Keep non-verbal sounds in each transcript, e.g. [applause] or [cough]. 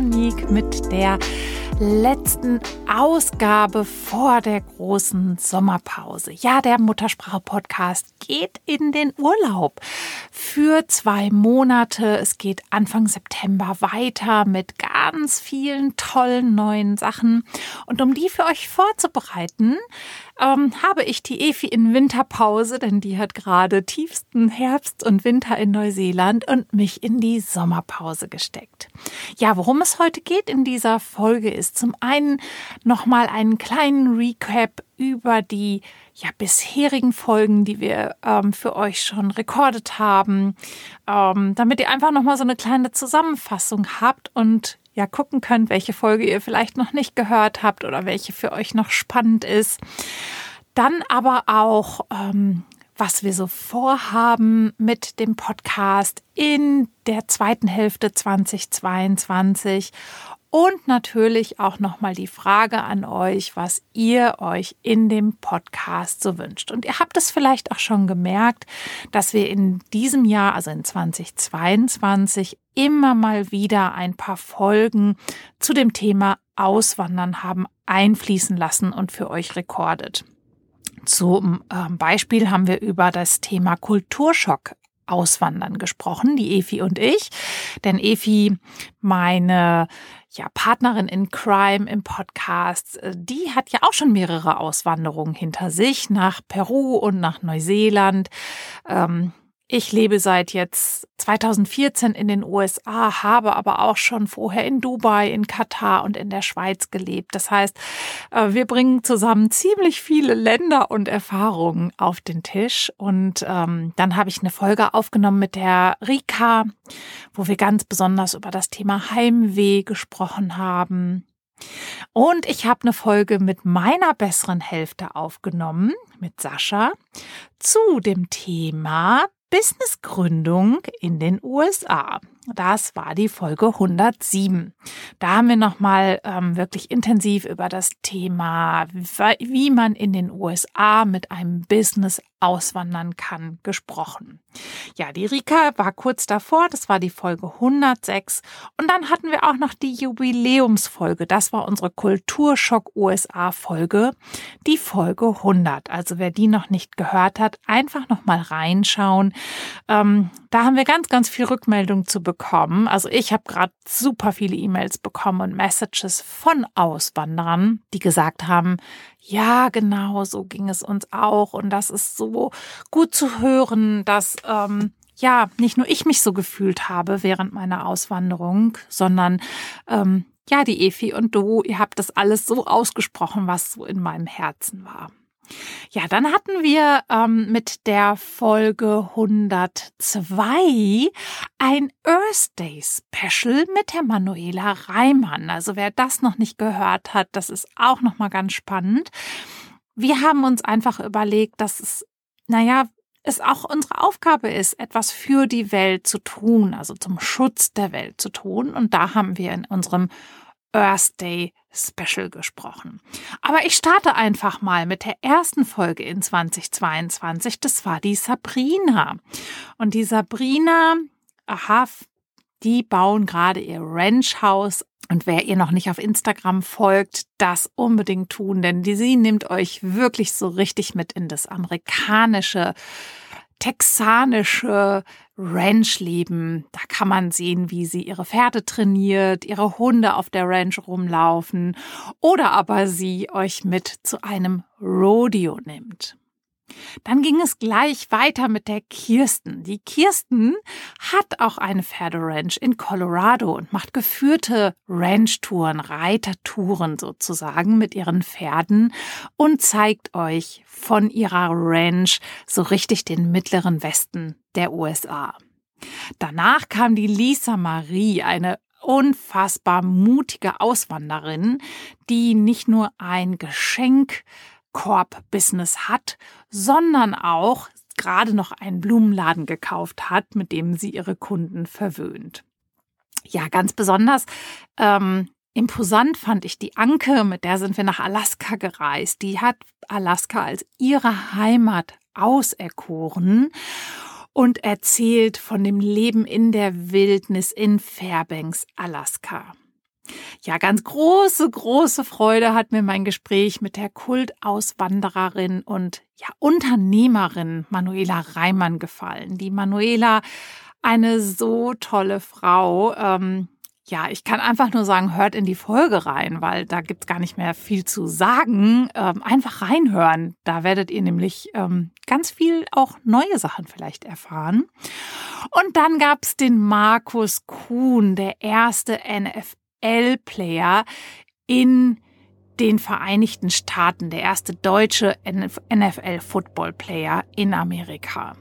Monique mit der letzten Ausgabe vor der großen Sommerpause. Ja, der Muttersprache-Podcast geht in den Urlaub für zwei Monate. Es geht Anfang September weiter mit ganz vielen tollen neuen Sachen. Und um die für euch vorzubereiten, ähm, habe ich die Efi in Winterpause, denn die hat gerade tiefsten Herbst und Winter in Neuseeland und mich in die Sommerpause gesteckt. Ja, worum es heute geht in dieser Folge ist zum einen nochmal einen kleinen Recap über die ja, bisherigen Folgen, die wir ähm, für euch schon rekordet haben, ähm, damit ihr einfach nochmal so eine kleine Zusammenfassung habt und ja gucken könnt, welche Folge ihr vielleicht noch nicht gehört habt oder welche für euch noch spannend ist. Dann aber auch, ähm, was wir so vorhaben mit dem Podcast in der zweiten Hälfte 2022 und natürlich auch nochmal die Frage an euch, was ihr euch in dem Podcast so wünscht. Und ihr habt es vielleicht auch schon gemerkt, dass wir in diesem Jahr, also in 2022, immer mal wieder ein paar Folgen zu dem Thema Auswandern haben einfließen lassen und für euch rekordet. Zum ähm, Beispiel haben wir über das Thema Kulturschock Auswandern gesprochen, die Efi und ich. Denn Efi, meine ja, Partnerin in Crime im Podcast, äh, die hat ja auch schon mehrere Auswanderungen hinter sich nach Peru und nach Neuseeland. Ähm, ich lebe seit jetzt 2014 in den USA, habe aber auch schon vorher in Dubai, in Katar und in der Schweiz gelebt. Das heißt, äh, wir bringen zusammen ziemlich viele Länder und Erfahrungen auf den Tisch. Und ähm, dann habe ich eine Folge aufgenommen mit der Rika, wo wir ganz besonders über das Thema Heimweh gesprochen haben. Und ich habe eine Folge mit meiner besseren Hälfte aufgenommen, mit Sascha, zu dem Thema Businessgründung in den USA. Das war die Folge 107. Da haben wir nochmal ähm, wirklich intensiv über das Thema, wie man in den USA mit einem Business auswandern kann, gesprochen. Ja, die Rika war kurz davor, das war die Folge 106. Und dann hatten wir auch noch die Jubiläumsfolge. Das war unsere Kulturschock USA Folge, die Folge 100. Also wer die noch nicht gehört hat, einfach nochmal reinschauen. Ähm, da haben wir ganz, ganz viel Rückmeldung zu bekommen. Also ich habe gerade super viele E-Mails bekommen und Messages von Auswanderern, die gesagt haben, ja, genau, so ging es uns auch. Und das ist so gut zu hören, dass ähm, ja nicht nur ich mich so gefühlt habe während meiner Auswanderung, sondern ähm, ja, die Efi und du, ihr habt das alles so ausgesprochen, was so in meinem Herzen war. Ja, dann hatten wir ähm, mit der Folge 102 ein Earth Day Special mit der Manuela Reimann. Also wer das noch nicht gehört hat, das ist auch noch mal ganz spannend. Wir haben uns einfach überlegt, dass es, naja, es auch unsere Aufgabe ist, etwas für die Welt zu tun, also zum Schutz der Welt zu tun. Und da haben wir in unserem Earth Day Special gesprochen. Aber ich starte einfach mal mit der ersten Folge in 2022. Das war die Sabrina. Und die Sabrina, aha, die bauen gerade ihr Ranchhaus. Und wer ihr noch nicht auf Instagram folgt, das unbedingt tun, denn die, sie nimmt euch wirklich so richtig mit in das amerikanische texanische Ranchleben. Da kann man sehen, wie sie ihre Pferde trainiert, ihre Hunde auf der Ranch rumlaufen oder aber sie euch mit zu einem Rodeo nimmt. Dann ging es gleich weiter mit der Kirsten. Die Kirsten hat auch eine Pferderanch in Colorado und macht geführte Ranchtouren, Reitertouren sozusagen mit ihren Pferden und zeigt euch von ihrer Ranch so richtig den mittleren Westen der USA. Danach kam die Lisa Marie, eine unfassbar mutige Auswanderin, die nicht nur ein Geschenk Korb-Business hat, sondern auch gerade noch einen Blumenladen gekauft hat, mit dem sie ihre Kunden verwöhnt. Ja, ganz besonders ähm, imposant fand ich die Anke, mit der sind wir nach Alaska gereist. Die hat Alaska als ihre Heimat auserkoren und erzählt von dem Leben in der Wildnis in Fairbanks, Alaska. Ja, ganz große, große Freude hat mir mein Gespräch mit der Kultauswandererin und ja, Unternehmerin Manuela Reimann gefallen. Die Manuela, eine so tolle Frau. Ähm, ja, ich kann einfach nur sagen, hört in die Folge rein, weil da gibt's gar nicht mehr viel zu sagen. Ähm, einfach reinhören. Da werdet ihr nämlich ähm, ganz viel auch neue Sachen vielleicht erfahren. Und dann gab's den Markus Kuhn, der erste NFL-Player in den Vereinigten Staaten, der erste deutsche NFL-Football-Player in Amerika.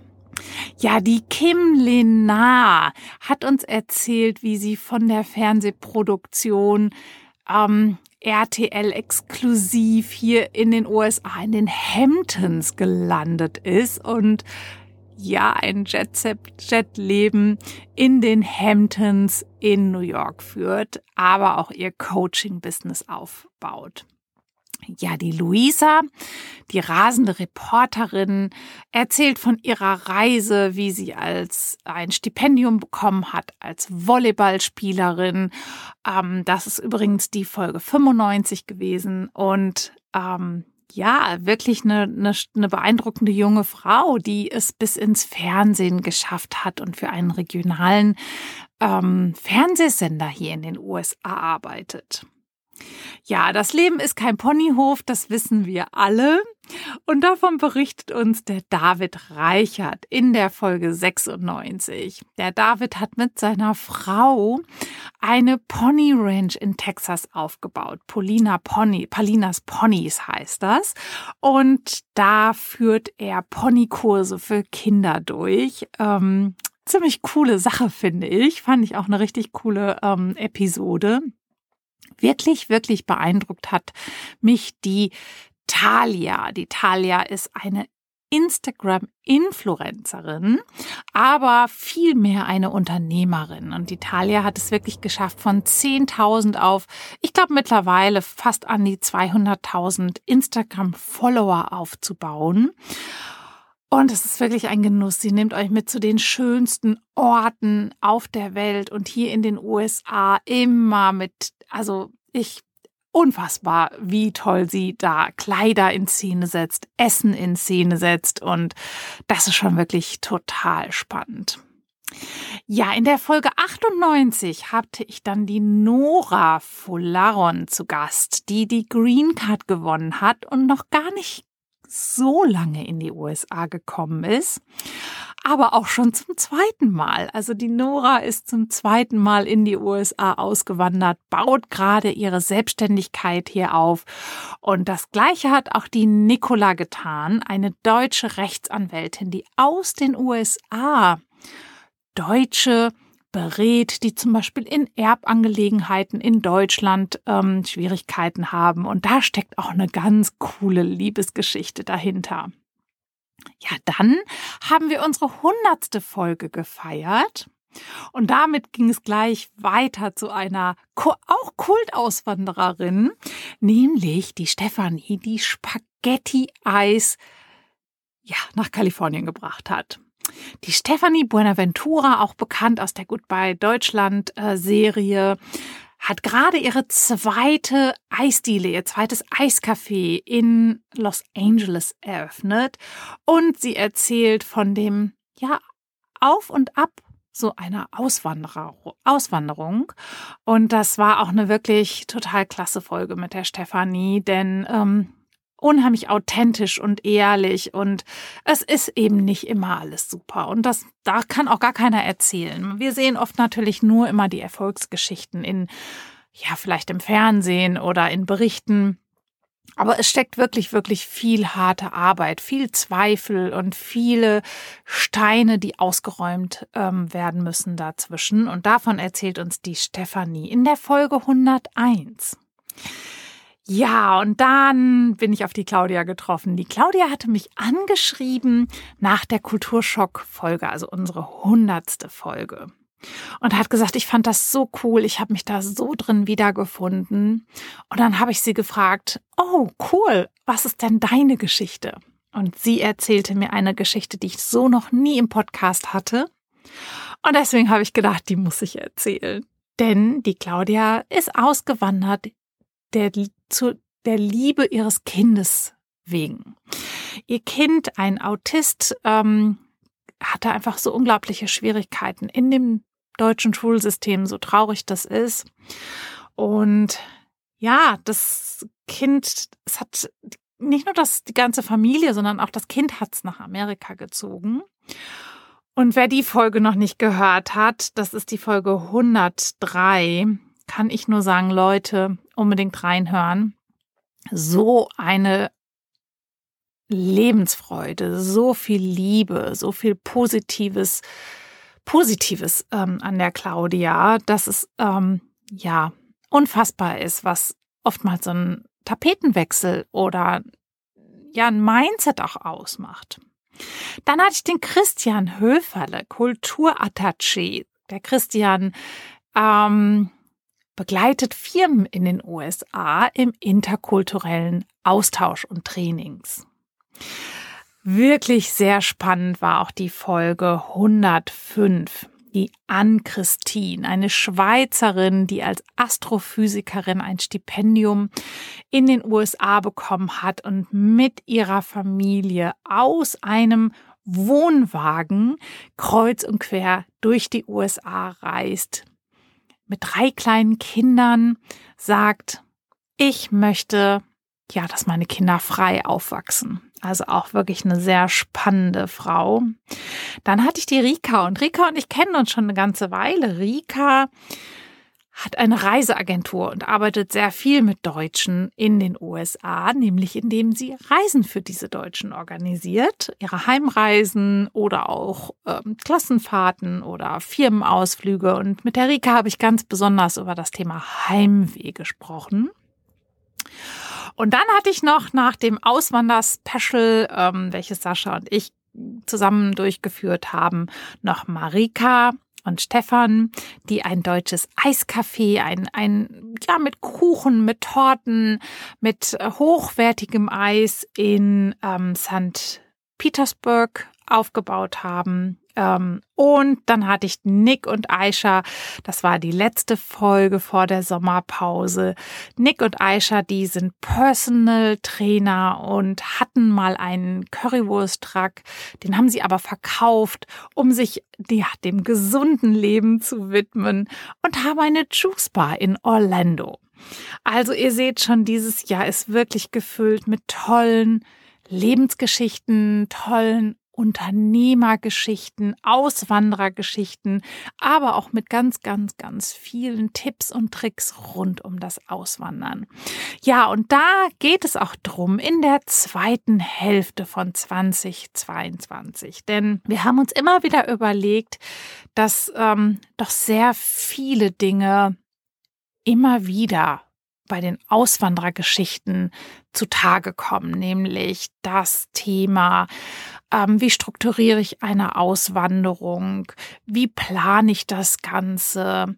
Ja, die Kim Lenar hat uns erzählt, wie sie von der Fernsehproduktion ähm, RTL exklusiv hier in den USA, in den Hamptons gelandet ist und ja, ein Jet-Leben in den Hamptons in New York führt, aber auch ihr Coaching-Business aufbaut. Ja, die Luisa, die rasende Reporterin, erzählt von ihrer Reise, wie sie als ein Stipendium bekommen hat als Volleyballspielerin. Ähm, das ist übrigens die Folge 95 gewesen und ähm, ja, wirklich eine, eine, eine beeindruckende junge Frau, die es bis ins Fernsehen geschafft hat und für einen regionalen ähm, Fernsehsender hier in den USA arbeitet. Ja, das Leben ist kein Ponyhof, das wissen wir alle. Und davon berichtet uns der David Reichert in der Folge 96. Der David hat mit seiner Frau eine Pony Ranch in Texas aufgebaut. Polina Pony, Palinas Ponys heißt das. Und da führt er Ponykurse für Kinder durch. Ähm, ziemlich coole Sache, finde ich. Fand ich auch eine richtig coole ähm, Episode wirklich, wirklich beeindruckt hat mich die Talia. Die Talia ist eine Instagram-Influencerin, aber vielmehr eine Unternehmerin. Und die Talia hat es wirklich geschafft, von 10.000 auf, ich glaube mittlerweile fast an die 200.000 Instagram-Follower aufzubauen. Und es ist wirklich ein Genuss. Sie nimmt euch mit zu den schönsten Orten auf der Welt und hier in den USA immer mit, also ich unfassbar, wie toll sie da Kleider in Szene setzt, Essen in Szene setzt und das ist schon wirklich total spannend. Ja, in der Folge 98 hatte ich dann die Nora Folaron zu Gast, die die Green Card gewonnen hat und noch gar nicht so lange in die USA gekommen ist, aber auch schon zum zweiten Mal. Also die Nora ist zum zweiten Mal in die USA ausgewandert, baut gerade ihre Selbstständigkeit hier auf. Und das Gleiche hat auch die Nicola getan, eine deutsche Rechtsanwältin, die aus den USA deutsche berät, die zum Beispiel in Erbangelegenheiten in Deutschland ähm, Schwierigkeiten haben. Und da steckt auch eine ganz coole Liebesgeschichte dahinter. Ja, dann haben wir unsere hundertste Folge gefeiert. Und damit ging es gleich weiter zu einer auch Kultauswandererin, nämlich die Stefanie, die Spaghetti-Eis ja, nach Kalifornien gebracht hat. Die Stephanie Buenaventura, auch bekannt aus der Goodbye Deutschland äh, Serie, hat gerade ihre zweite Eisdiele, ihr zweites Eiscafé in Los Angeles eröffnet und sie erzählt von dem, ja, auf und ab so einer Auswanderer, Auswanderung. Und das war auch eine wirklich total klasse Folge mit der Stefanie, denn ähm, unheimlich authentisch und ehrlich und es ist eben nicht immer alles super und das da kann auch gar keiner erzählen. Wir sehen oft natürlich nur immer die Erfolgsgeschichten in ja, vielleicht im Fernsehen oder in Berichten. Aber es steckt wirklich, wirklich viel harte Arbeit, viel Zweifel und viele Steine, die ausgeräumt ähm, werden müssen dazwischen. Und davon erzählt uns die Stefanie in der Folge 101. Ja, und dann bin ich auf die Claudia getroffen. Die Claudia hatte mich angeschrieben nach der Kulturschock-Folge, also unsere hundertste Folge. Und hat gesagt, ich fand das so cool, ich habe mich da so drin wiedergefunden. Und dann habe ich sie gefragt, oh cool, was ist denn deine Geschichte? Und sie erzählte mir eine Geschichte, die ich so noch nie im Podcast hatte. Und deswegen habe ich gedacht, die muss ich erzählen. Denn die Claudia ist ausgewandert der, zu der Liebe ihres Kindes wegen. Ihr Kind, ein Autist, ähm, hatte einfach so unglaubliche Schwierigkeiten in dem deutschen Schulsystem, so traurig das ist. Und ja, das Kind, es hat nicht nur das, die ganze Familie, sondern auch das Kind hat es nach Amerika gezogen. Und wer die Folge noch nicht gehört hat, das ist die Folge 103, kann ich nur sagen, Leute, unbedingt reinhören. So eine Lebensfreude, so viel Liebe, so viel Positives, Positives ähm, an der Claudia, dass es ähm, ja unfassbar ist, was oftmals so ein Tapetenwechsel oder ja ein Mindset auch ausmacht. Dann hatte ich den Christian Höferle, Kulturattaché. Der Christian ähm, begleitet Firmen in den USA im interkulturellen Austausch und Trainings. Wirklich sehr spannend war auch die Folge 105 die Ann-Christine, eine Schweizerin, die als Astrophysikerin ein Stipendium in den USA bekommen hat und mit ihrer Familie aus einem Wohnwagen kreuz und quer durch die USA reist. Mit drei kleinen Kindern sagt, ich möchte ja, dass meine Kinder frei aufwachsen. Also auch wirklich eine sehr spannende Frau. Dann hatte ich die Rika und Rika und ich kennen uns schon eine ganze Weile. Rika hat eine Reiseagentur und arbeitet sehr viel mit Deutschen in den USA, nämlich indem sie Reisen für diese Deutschen organisiert, ihre Heimreisen oder auch ähm, Klassenfahrten oder Firmenausflüge. Und mit der Rika habe ich ganz besonders über das Thema Heimweh gesprochen. Und dann hatte ich noch nach dem Auswander-Special, ähm, welches Sascha und ich zusammen durchgeführt haben, noch Marika und Stefan, die ein deutsches Eiscafé, ein, ein, ja, mit Kuchen, mit Torten, mit hochwertigem Eis in ähm, St. Petersburg aufgebaut haben. Ähm, und dann hatte ich Nick und Aisha. Das war die letzte Folge vor der Sommerpause. Nick und Aisha, die sind Personal Trainer und hatten mal einen Currywurst-Truck. Den haben sie aber verkauft, um sich ja, dem gesunden Leben zu widmen und haben eine Juice Bar in Orlando. Also ihr seht schon, dieses Jahr ist wirklich gefüllt mit tollen Lebensgeschichten, tollen Unternehmergeschichten, Auswanderergeschichten, aber auch mit ganz, ganz, ganz vielen Tipps und Tricks rund um das Auswandern. Ja, und da geht es auch drum in der zweiten Hälfte von 2022. Denn wir haben uns immer wieder überlegt, dass ähm, doch sehr viele Dinge immer wieder bei den Auswanderergeschichten zutage kommen, nämlich das Thema ähm, wie strukturiere ich eine Auswanderung? Wie plane ich das Ganze?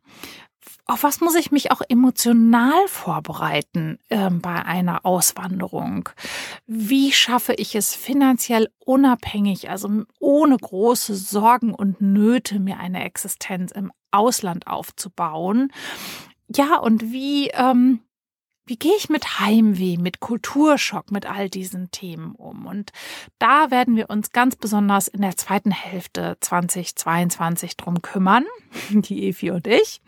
Auf was muss ich mich auch emotional vorbereiten äh, bei einer Auswanderung? Wie schaffe ich es finanziell unabhängig, also ohne große Sorgen und Nöte, mir eine Existenz im Ausland aufzubauen? Ja, und wie ähm, wie gehe ich mit Heimweh, mit Kulturschock, mit all diesen Themen um? Und da werden wir uns ganz besonders in der zweiten Hälfte 2022 drum kümmern, [laughs] die Evi und ich.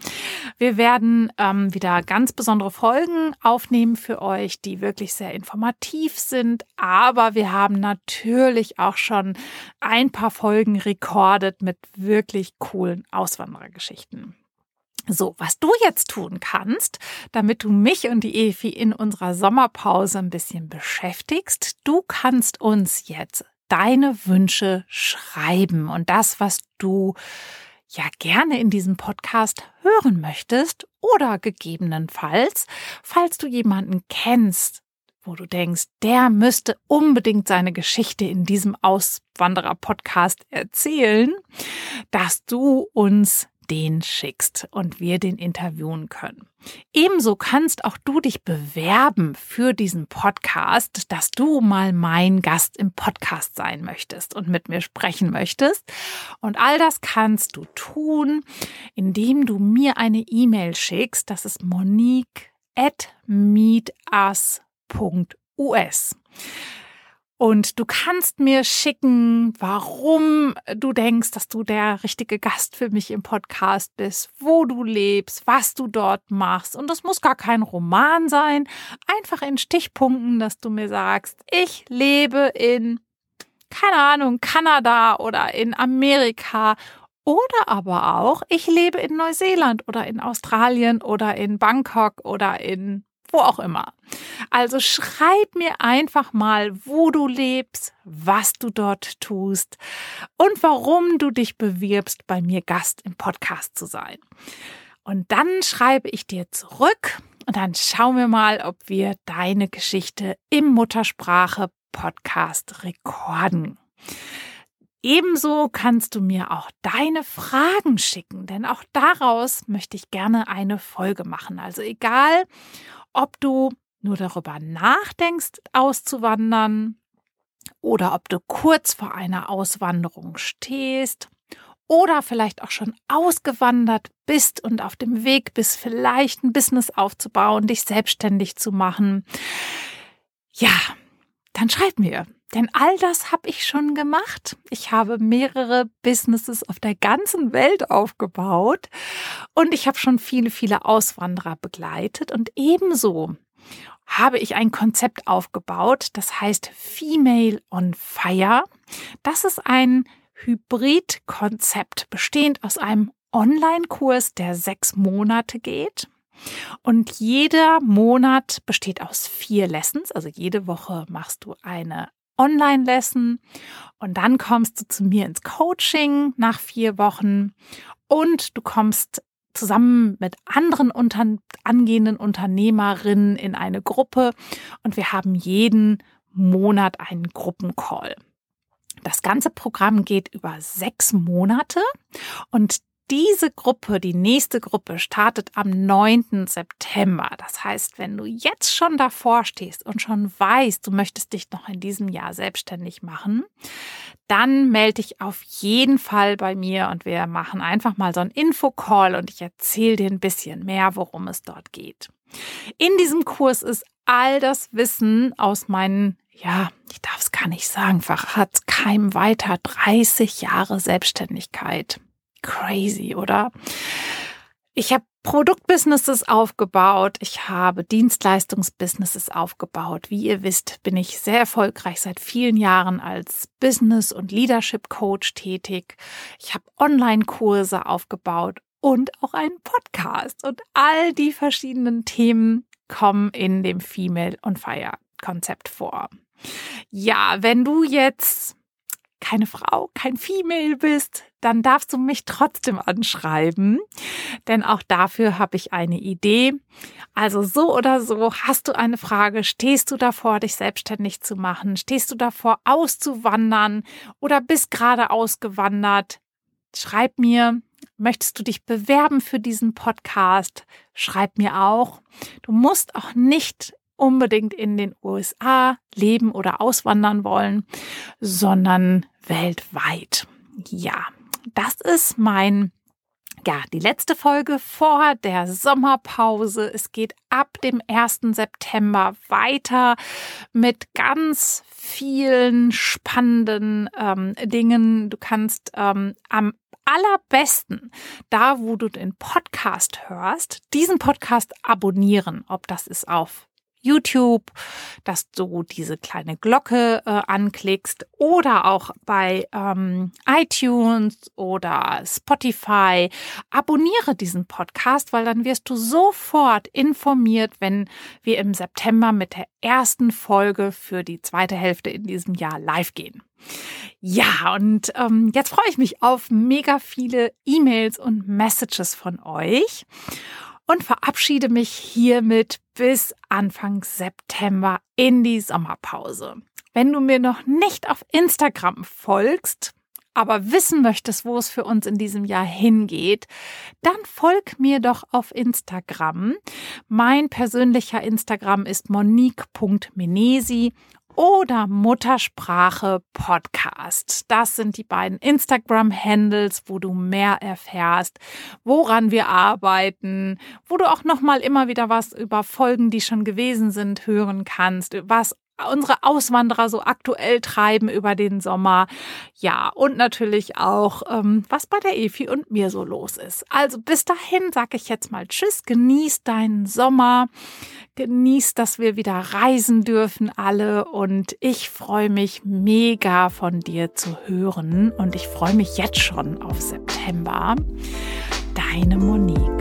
Wir werden ähm, wieder ganz besondere Folgen aufnehmen für euch, die wirklich sehr informativ sind. Aber wir haben natürlich auch schon ein paar Folgen rekordet mit wirklich coolen Auswanderergeschichten. So, was du jetzt tun kannst, damit du mich und die Efi in unserer Sommerpause ein bisschen beschäftigst, du kannst uns jetzt deine Wünsche schreiben. Und das, was du ja gerne in diesem Podcast hören möchtest oder gegebenenfalls, falls du jemanden kennst, wo du denkst, der müsste unbedingt seine Geschichte in diesem Auswanderer-Podcast erzählen, dass du uns den schickst und wir den interviewen können. Ebenso kannst auch du dich bewerben für diesen Podcast, dass du mal mein Gast im Podcast sein möchtest und mit mir sprechen möchtest. Und all das kannst du tun, indem du mir eine E-Mail schickst. Das ist monique at meetus.us. Und du kannst mir schicken, warum du denkst, dass du der richtige Gast für mich im Podcast bist, wo du lebst, was du dort machst. Und das muss gar kein Roman sein. Einfach in Stichpunkten, dass du mir sagst, ich lebe in, keine Ahnung, Kanada oder in Amerika oder aber auch, ich lebe in Neuseeland oder in Australien oder in Bangkok oder in wo auch immer. Also schreib mir einfach mal, wo du lebst, was du dort tust und warum du dich bewirbst, bei mir Gast im Podcast zu sein. Und dann schreibe ich dir zurück und dann schauen wir mal, ob wir deine Geschichte im Muttersprache Podcast rekorden. Ebenso kannst du mir auch deine Fragen schicken, denn auch daraus möchte ich gerne eine Folge machen. Also egal, ob du nur darüber nachdenkst, auszuwandern oder ob du kurz vor einer Auswanderung stehst oder vielleicht auch schon ausgewandert bist und auf dem Weg bist, vielleicht ein Business aufzubauen, dich selbstständig zu machen. Ja, dann schreib mir. Denn all das habe ich schon gemacht. Ich habe mehrere Businesses auf der ganzen Welt aufgebaut und ich habe schon viele, viele Auswanderer begleitet und ebenso habe ich ein Konzept aufgebaut, das heißt Female on Fire. Das ist ein Hybridkonzept bestehend aus einem Online-Kurs, der sechs Monate geht. Und jeder Monat besteht aus vier Lessons. Also jede Woche machst du eine Online-Lesson und dann kommst du zu mir ins Coaching nach vier Wochen. Und du kommst zusammen mit anderen unter angehenden Unternehmerinnen in eine Gruppe. Und wir haben jeden Monat einen Gruppencall. Das ganze Programm geht über sechs Monate. Und diese Gruppe, die nächste Gruppe, startet am 9. September. Das heißt, wenn du jetzt schon davor stehst und schon weißt, du möchtest dich noch in diesem Jahr selbstständig machen, dann melde dich auf jeden Fall bei mir und wir machen einfach mal so einen Infocall und ich erzähle dir ein bisschen mehr, worum es dort geht. In diesem Kurs ist all das Wissen aus meinen ja, ich darf es gar nicht sagen, verrat keinem weiter 30 Jahre Selbstständigkeit. Crazy, oder? Ich habe Produktbusinesses aufgebaut, ich habe Dienstleistungsbusinesses aufgebaut. Wie ihr wisst, bin ich sehr erfolgreich seit vielen Jahren als Business- und Leadership Coach tätig. Ich habe Online-Kurse aufgebaut und auch einen Podcast. Und all die verschiedenen Themen kommen in dem Female on Fire Konzept vor. Ja, wenn du jetzt keine Frau, kein Female bist, dann darfst du mich trotzdem anschreiben, denn auch dafür habe ich eine Idee. Also so oder so, hast du eine Frage, stehst du davor, dich selbstständig zu machen, stehst du davor, auszuwandern oder bist gerade ausgewandert, schreib mir, möchtest du dich bewerben für diesen Podcast, schreib mir auch. Du musst auch nicht unbedingt in den USA leben oder auswandern wollen, sondern weltweit. Ja, das ist mein ja, die letzte Folge vor der Sommerpause. Es geht ab dem 1. September weiter mit ganz vielen spannenden ähm, Dingen. Du kannst ähm, am allerbesten, da wo du den Podcast hörst, diesen Podcast abonnieren, ob das ist auf YouTube, dass du diese kleine Glocke äh, anklickst oder auch bei ähm, iTunes oder Spotify. Abonniere diesen Podcast, weil dann wirst du sofort informiert, wenn wir im September mit der ersten Folge für die zweite Hälfte in diesem Jahr live gehen. Ja, und ähm, jetzt freue ich mich auf mega viele E-Mails und Messages von euch und verabschiede mich hiermit bis Anfang September in die Sommerpause. Wenn du mir noch nicht auf Instagram folgst, aber wissen möchtest, wo es für uns in diesem Jahr hingeht, dann folg mir doch auf Instagram. Mein persönlicher Instagram ist monique.menesi oder Muttersprache Podcast. Das sind die beiden Instagram-Handles, wo du mehr erfährst, woran wir arbeiten, wo du auch noch mal immer wieder was über Folgen, die schon gewesen sind, hören kannst, was unsere Auswanderer so aktuell treiben über den Sommer. Ja, und natürlich auch, ähm, was bei der Efi und mir so los ist. Also bis dahin sage ich jetzt mal Tschüss, genieß deinen Sommer, genieß, dass wir wieder reisen dürfen alle und ich freue mich mega von dir zu hören und ich freue mich jetzt schon auf September. Deine Monique.